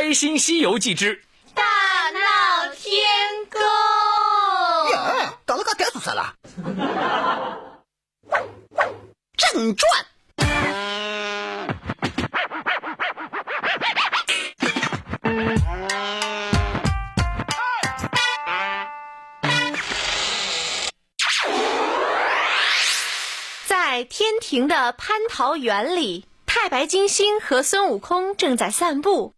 开心西游记之大闹天宫。呀，搞了个点数啥了？正传。在天庭的蟠桃园里，太白金星和孙悟空正在散步。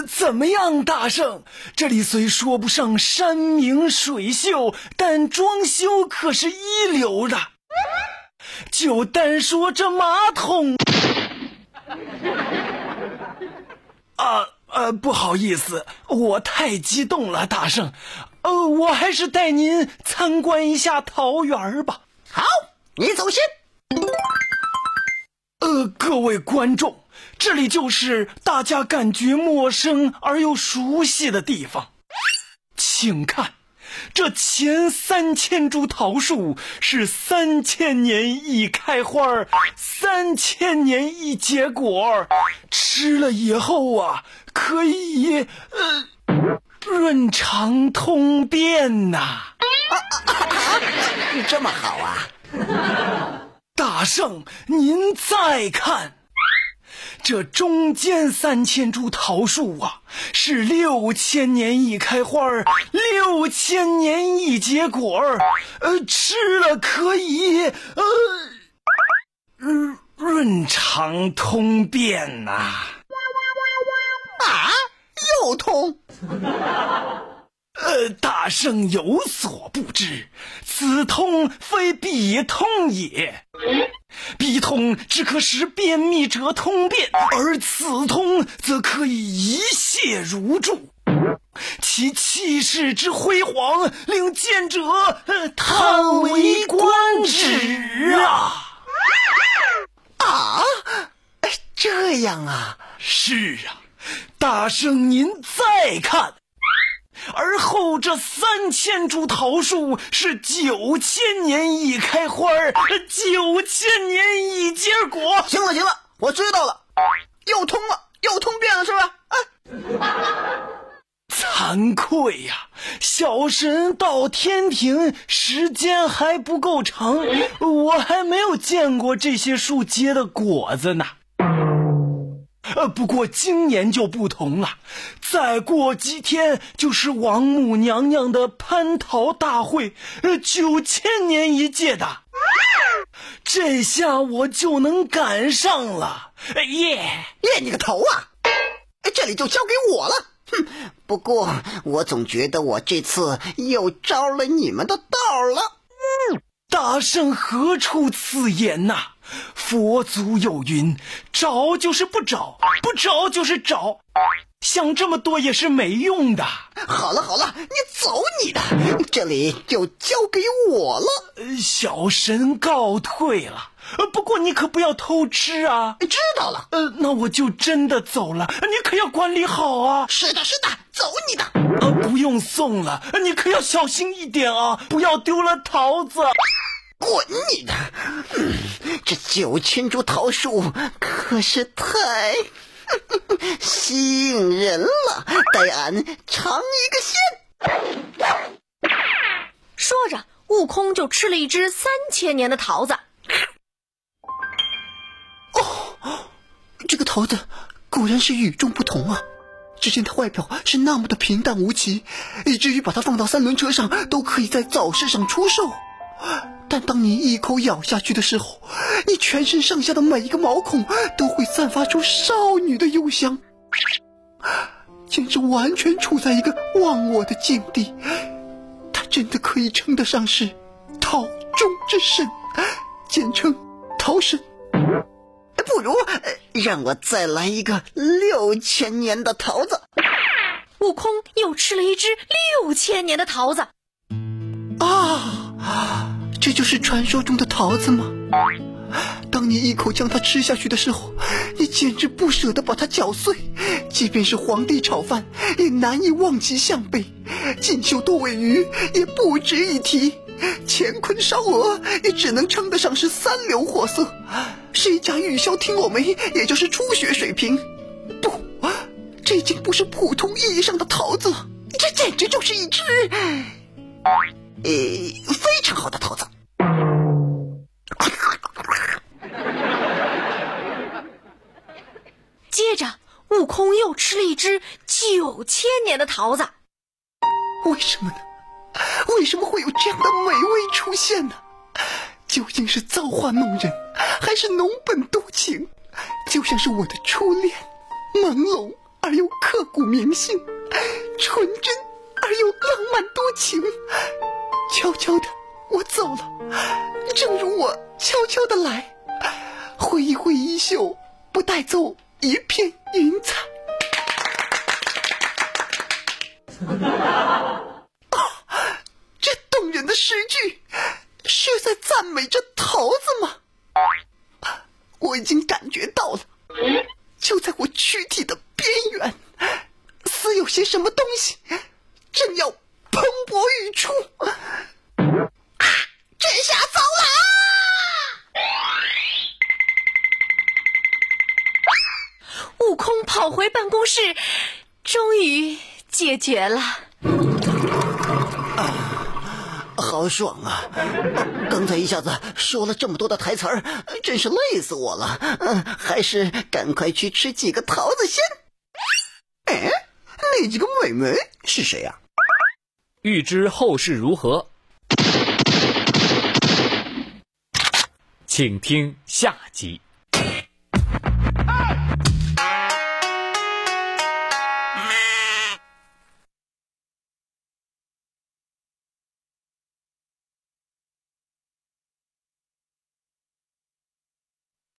呃，怎么样，大圣？这里虽说不上山明水秀，但装修可是一流的。就单说这马桶，啊呃，不好意思，我太激动了，大圣。呃，我还是带您参观一下桃园吧。好，你走先。呃，各位观众，这里就是大家感觉陌生而又熟悉的地方。请看，这前三千株桃树是三千年一开花儿，三千年一结果儿，吃了以后啊，可以呃润肠通便呐、这么好啊？大圣，您再看，这中间三千株桃树啊，是六千年一开花儿，六千年一结果儿，呃，吃了可以呃，润润肠通便呐、啊，又通。呃，大圣有所不知，此通非彼通也。彼通只可使便秘者通便，而此通则可以一泻如注。其气势之辉煌，令见者呃叹为观止啊！啊，哎这样啊？是啊，大圣您再看。而后这三千株桃树是九千年一开花儿，九千年一结果。行了行了，我知道了，又通了，又通便了是吧？啊，惭愧呀、小神到天庭时间还不够长，我还没有见过这些树结的果子呢。呃，不过今年就不同了，再过几天就是王母娘娘的蟠桃大会，呃，九千年一届的，这下我就能赶上了，呃耶！耶你个头啊！哎，这里就交给我了。哼，不过我总觉得我这次又着了你们的道了。大圣何出此言呐、佛祖有云：找就是不找，不找就是找，想这么多也是没用的。好了好了，你走你的，这里就交给我了。呃小神告退了。呃，不过你可不要偷吃啊。知道了。呃，那我就真的走了，你可要管理好啊。是的，是的，走你的。呃，不用送了，你可要小心一点啊，不要丢了桃子。滚你的！嗯，这九千株桃树可是太 吸引人了，待俺尝一个鲜。说着，悟空就吃了一只三千年的桃子。哦这个桃子果然是与众不同啊！只见它外表是那么的平淡无奇，以至于把它放到三轮车上都可以在早市上出售。但当你一口咬下去的时候，你全身上下的每一个毛孔都会散发出少女的幽香，简直完全处在一个忘我的境地。它真的可以称得上是桃中之神，简称桃神。不如让我再来一个六千年的桃子悟空又吃了一只六千年的桃子。这就是传说中的桃子吗？当你一口将它吃下去的时候，你简直不舍得把它搅碎。即便是皇帝炒饭，也难以望其项背；锦绣多尾鱼也不值一提；乾坤烧鹅也只能称得上是三流货色。是一家玉箫听我梅，也就是初学水平。不，这已经不是普通意义上的桃子了，这简直就是一只，呃，非常好的桃子。接着，悟空又吃了一只九千年的桃子。为什么呢？为什么会有这样的美味出现呢？究竟是造化弄人，还是浓本多情？就像是我的初恋，朦胧而又刻骨铭心，纯真而又浪漫多情。悄悄的，我走了，正如我悄悄的来，挥一挥衣袖，不带走一片云彩。这动人的诗句是在赞美这桃子吗？我已经感觉到了，就在我躯体的边缘，似有些什么东西正要跑回办公室，终于解决了。啊好爽啊！刚才一下子说了这么多的台词儿，真是累死我了。嗯，还是赶快去吃几个桃子先。哎，那几个美眉是谁呀？欲知后事如何，请听下集。